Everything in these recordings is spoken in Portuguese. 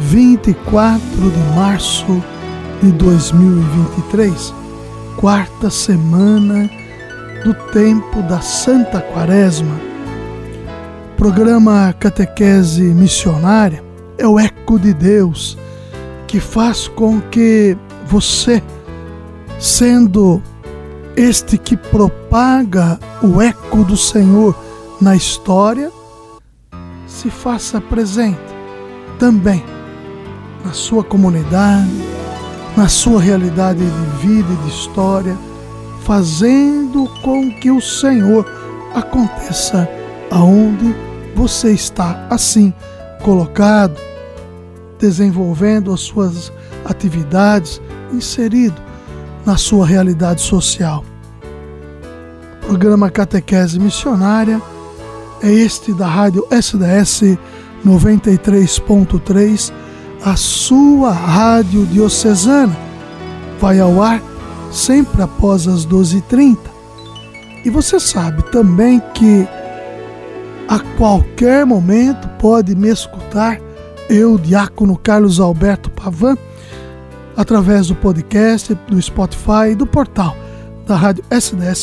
24 de março de 2023, quarta semana do tempo da Santa Quaresma. O programa Catequese Missionária é o eco de Deus que faz com que você, sendo este que propaga o eco do Senhor na história, se faça presente também na sua comunidade, na sua realidade de vida e de história, fazendo com que o Senhor aconteça aonde você está assim colocado, desenvolvendo as suas atividades, inserido na sua realidade social. O programa Catequese Missionária é este da rádio SDS 93.3 a sua rádio diocesana. Vai ao ar sempre após as 12h30. E você sabe também que a qualquer momento pode me escutar, eu, Diácono Carlos Alberto Pavan, através do podcast, do Spotify e do portal da rádio sds.com.br.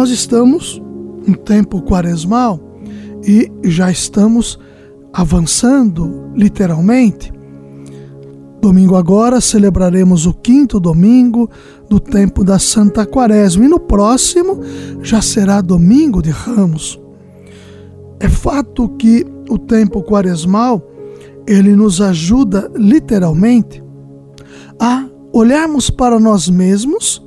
Nós estamos em tempo quaresmal e já estamos avançando literalmente. Domingo agora celebraremos o quinto domingo do tempo da Santa Quaresma e no próximo já será domingo de Ramos. É fato que o tempo quaresmal ele nos ajuda literalmente a olharmos para nós mesmos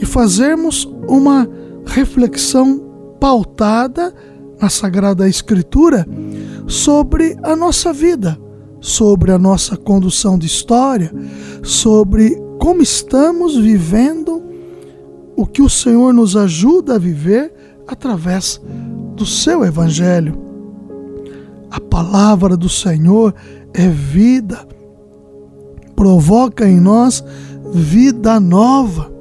e fazermos uma reflexão pautada na Sagrada Escritura sobre a nossa vida, sobre a nossa condução de história, sobre como estamos vivendo o que o Senhor nos ajuda a viver através do seu Evangelho. A palavra do Senhor é vida, provoca em nós vida nova.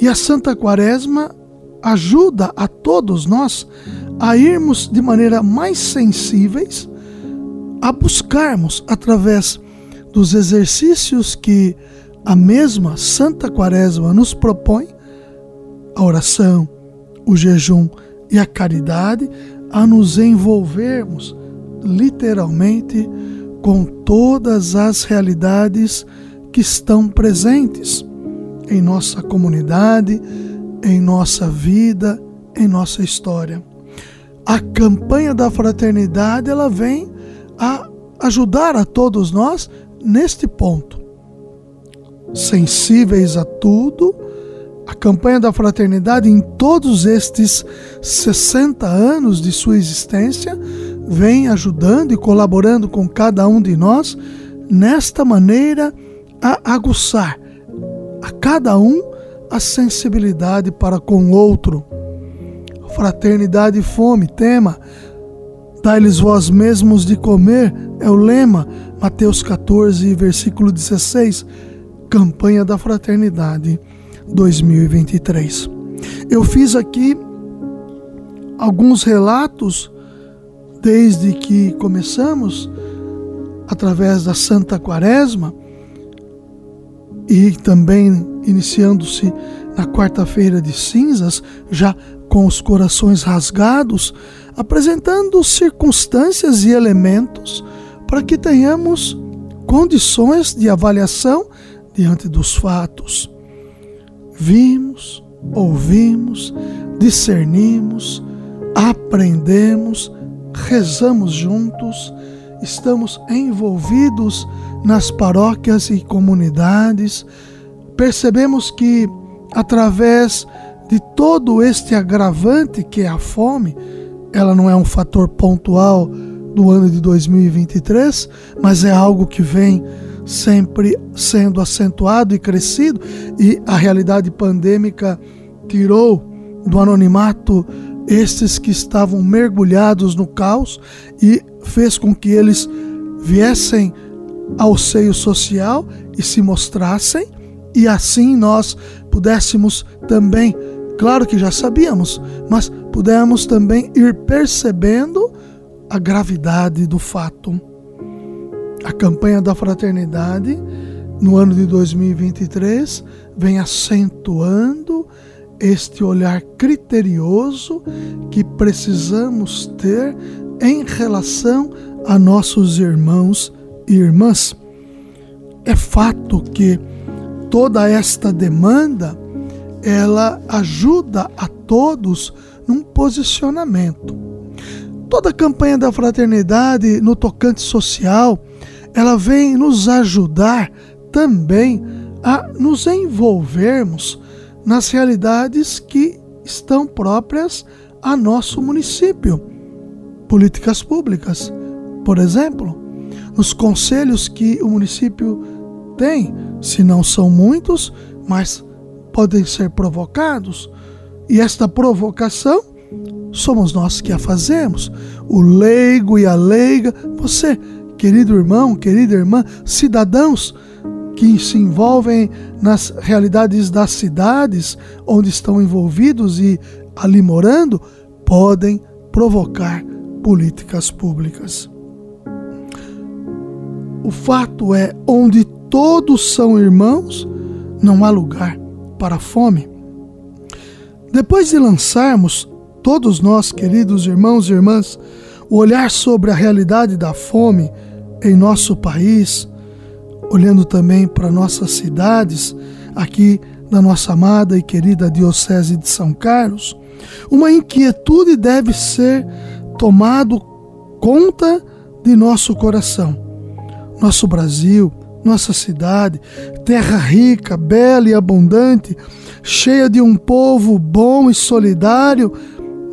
E a Santa Quaresma ajuda a todos nós a irmos de maneira mais sensíveis a buscarmos através dos exercícios que a mesma Santa Quaresma nos propõe, a oração, o jejum e a caridade, a nos envolvermos literalmente com todas as realidades que estão presentes em nossa comunidade, em nossa vida, em nossa história. A campanha da fraternidade ela vem a ajudar a todos nós neste ponto. Sensíveis a tudo, a campanha da fraternidade em todos estes 60 anos de sua existência vem ajudando e colaborando com cada um de nós nesta maneira a aguçar a cada um a sensibilidade para com o outro. Fraternidade e fome, tema. Dai-lhes vós mesmos de comer, é o lema, Mateus 14, versículo 16. campanha da Fraternidade 2023. Eu fiz aqui alguns relatos desde que começamos através da Santa Quaresma e também iniciando-se na quarta-feira de cinzas, já com os corações rasgados, apresentando circunstâncias e elementos para que tenhamos condições de avaliação diante dos fatos. Vimos, ouvimos, discernimos, aprendemos, rezamos juntos, estamos envolvidos nas paróquias e comunidades, percebemos que através de todo este agravante que é a fome, ela não é um fator pontual do ano de 2023, mas é algo que vem sempre sendo acentuado e crescido, e a realidade pandêmica tirou do anonimato estes que estavam mergulhados no caos e fez com que eles viessem ao seio social e se mostrassem, e assim nós pudéssemos também, claro que já sabíamos, mas pudéssemos também ir percebendo a gravidade do fato. A campanha da fraternidade no ano de 2023 vem acentuando este olhar criterioso que precisamos ter em relação a nossos irmãos e irmãs. É fato que toda esta demanda ela ajuda a todos num posicionamento. Toda a campanha da fraternidade no tocante social, ela vem nos ajudar também a nos envolvermos nas realidades que estão próprias a nosso município. Políticas públicas, por exemplo, nos conselhos que o município tem, se não são muitos, mas podem ser provocados. E esta provocação somos nós que a fazemos. O leigo e a leiga, você, querido irmão, querida irmã, cidadãos que se envolvem nas realidades das cidades onde estão envolvidos e ali morando, podem provocar políticas públicas. O fato é, onde todos são irmãos, não há lugar para a fome. Depois de lançarmos, todos nós, queridos irmãos e irmãs, o olhar sobre a realidade da fome em nosso país, olhando também para nossas cidades, aqui na nossa amada e querida Diocese de São Carlos, uma inquietude deve ser tomado conta de nosso coração. Nosso Brasil, nossa cidade, terra rica, bela e abundante, cheia de um povo bom e solidário,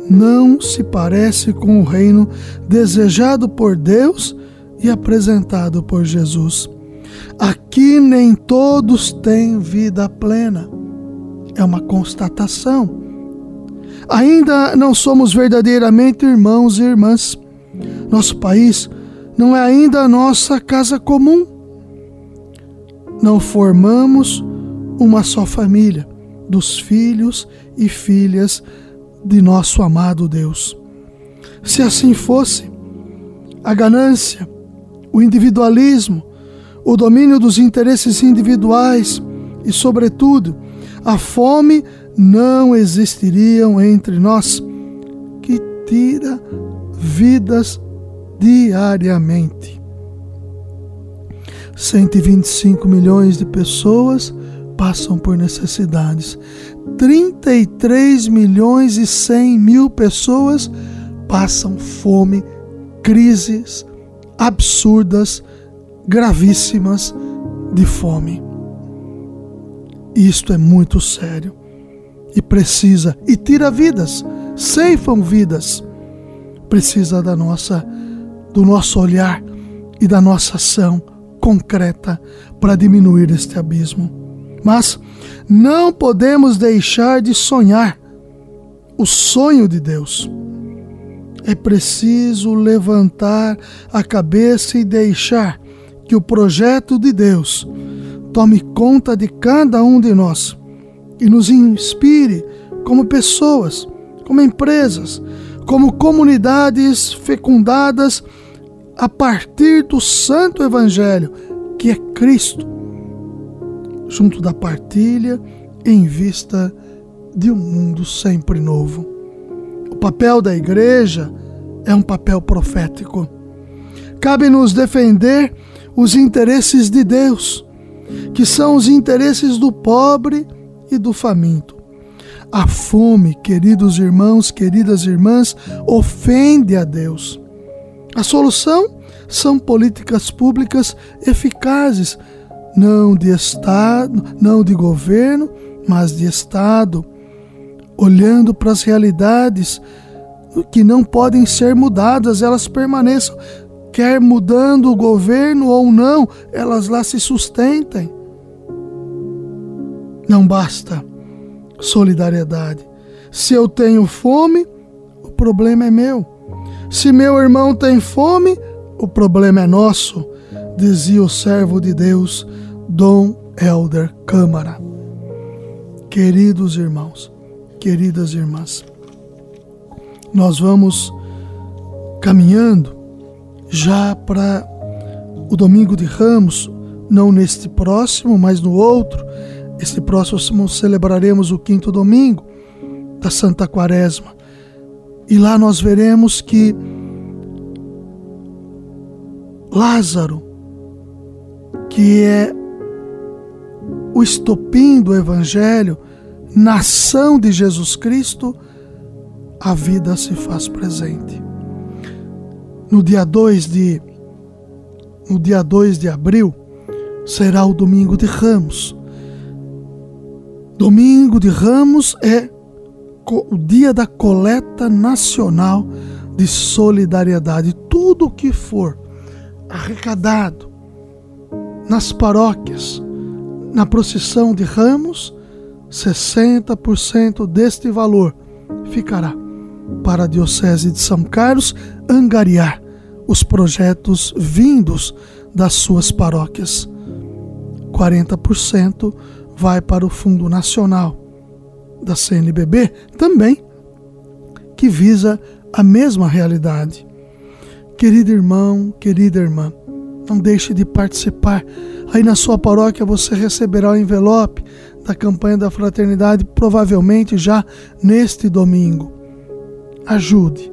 não se parece com o reino desejado por Deus e apresentado por Jesus. Aqui nem todos têm vida plena. É uma constatação. Ainda não somos verdadeiramente irmãos e irmãs. Nosso país não é ainda a nossa casa comum. Não formamos uma só família dos filhos e filhas de nosso amado Deus. Se assim fosse, a ganância, o individualismo, o domínio dos interesses individuais e, sobretudo, a fome não existiriam entre nós, que tira vidas diariamente. 125 milhões de pessoas passam por necessidades. 33 milhões e 100 mil pessoas passam fome, crises absurdas gravíssimas de fome. Isto é muito sério e precisa e tira vidas, ceifam vidas. Precisa da nossa do nosso olhar e da nossa ação concreta para diminuir este abismo. Mas não podemos deixar de sonhar o sonho de Deus. É preciso levantar a cabeça e deixar que o projeto de Deus tome conta de cada um de nós e nos inspire como pessoas, como empresas, como comunidades fecundadas a partir do Santo Evangelho, que é Cristo, junto da partilha em vista de um mundo sempre novo. O papel da igreja é um papel profético. Cabe-nos defender os interesses de Deus, que são os interesses do pobre e do faminto. A fome, queridos irmãos, queridas irmãs, ofende a Deus. A solução são políticas públicas eficazes, não de Estado, não de governo, mas de Estado, olhando para as realidades que não podem ser mudadas, elas permaneçam, quer mudando o governo ou não, elas lá se sustentem. Não basta solidariedade. Se eu tenho fome, o problema é meu. Se meu irmão tem fome, o problema é nosso, dizia o servo de Deus, Dom Helder Câmara. Queridos irmãos, queridas irmãs, nós vamos caminhando já para o domingo de Ramos, não neste próximo, mas no outro. Este próximo celebraremos o quinto domingo da Santa Quaresma. E lá nós veremos que Lázaro, que é o estopim do Evangelho, nação de Jesus Cristo, a vida se faz presente. No dia 2 de no dia 2 de abril será o domingo de Ramos. Domingo de Ramos é o dia da coleta nacional de solidariedade. Tudo o que for arrecadado nas paróquias, na procissão de Ramos, 60% deste valor ficará para a Diocese de São Carlos angariar os projetos vindos das suas paróquias. 40% vai para o Fundo Nacional da CNBB, também, que visa a mesma realidade. Querido irmão, querida irmã, não deixe de participar. Aí na sua paróquia você receberá o envelope da campanha da fraternidade, provavelmente já neste domingo. Ajude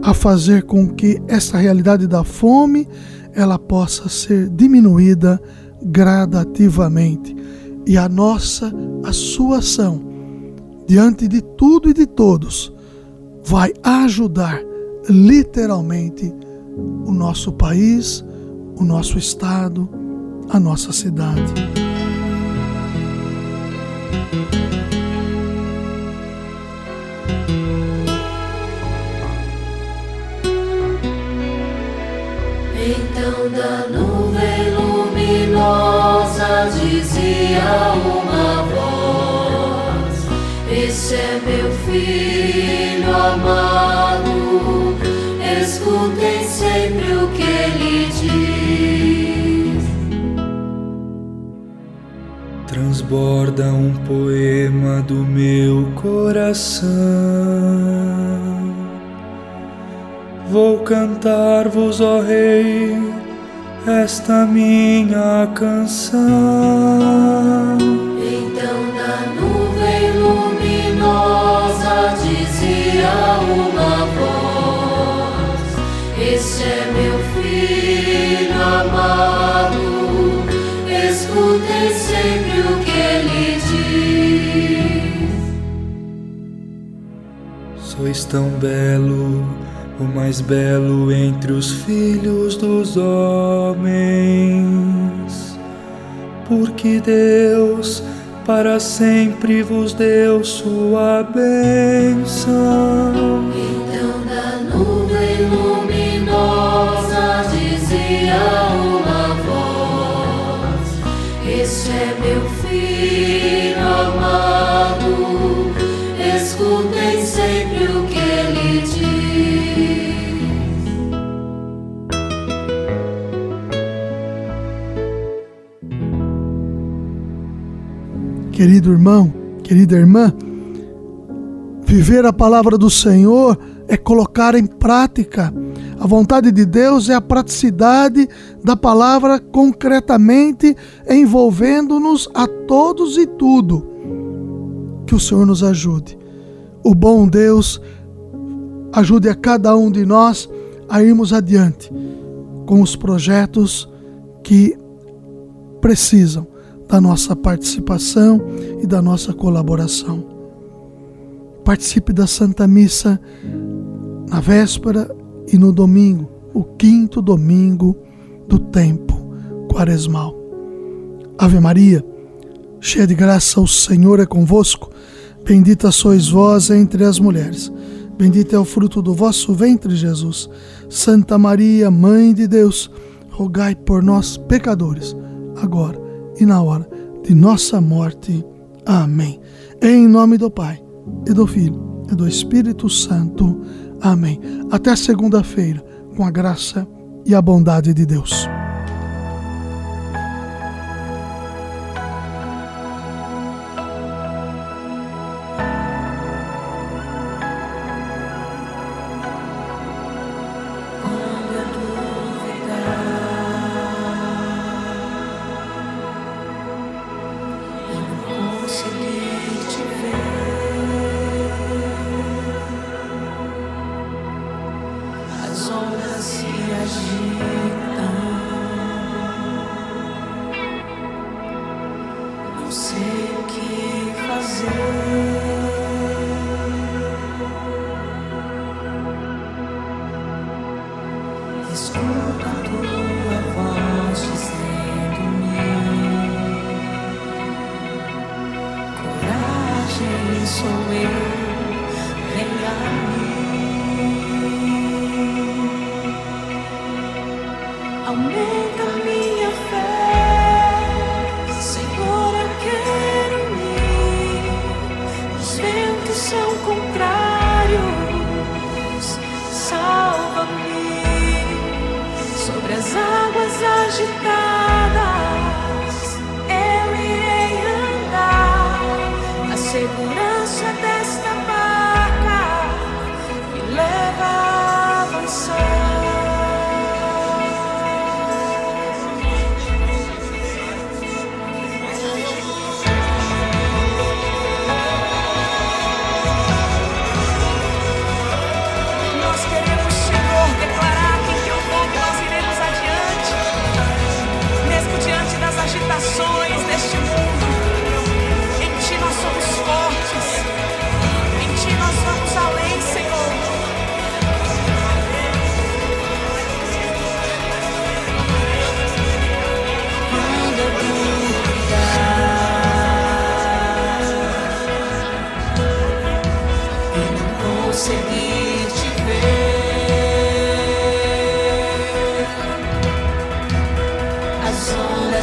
a fazer com que essa realidade da fome ela possa ser diminuída gradativamente e a nossa a sua ação diante de tudo e de todos vai ajudar literalmente o nosso país, o nosso estado, a nossa cidade. Então da nuvem dizia uma voz: Este é meu filho amado, escutem sempre o que ele diz. Transborda um poema do meu coração Vou cantar-vos, ó Rei, esta minha canção. Mais belo entre os filhos dos homens, porque Deus para sempre vos deu sua bênção. Querido irmão, querida irmã, viver a palavra do Senhor é colocar em prática. A vontade de Deus é a praticidade da palavra concretamente envolvendo-nos a todos e tudo. Que o Senhor nos ajude. O bom Deus ajude a cada um de nós a irmos adiante com os projetos que precisam da nossa participação e da nossa colaboração. Participe da Santa Missa na véspera e no domingo, o quinto domingo do tempo quaresmal. Ave Maria, cheia de graça, o Senhor é convosco. Bendita sois vós entre as mulheres. Bendito é o fruto do vosso ventre, Jesus. Santa Maria, Mãe de Deus, rogai por nós, pecadores, agora e na hora de nossa morte. Amém. Em nome do Pai, e do Filho, e do Espírito Santo. Amém. Até segunda-feira, com a graça e a bondade de Deus.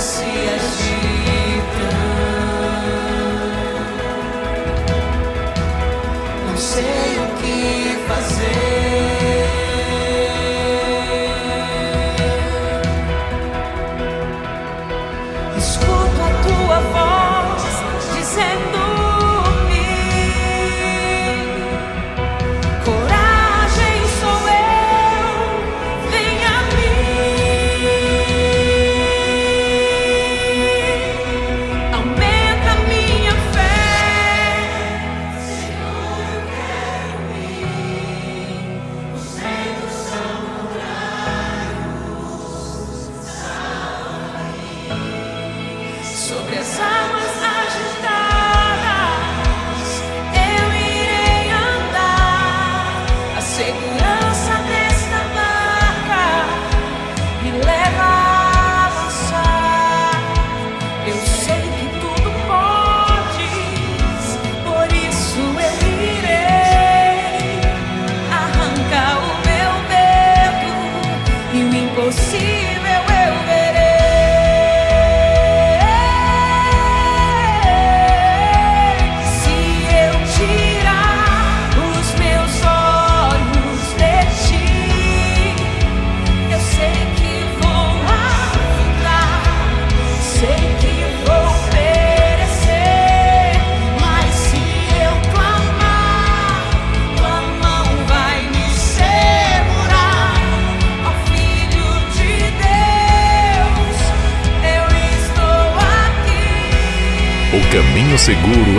Messias. de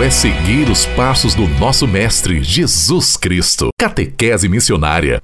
é seguir os passos do nosso Mestre Jesus Cristo. Catequese Missionária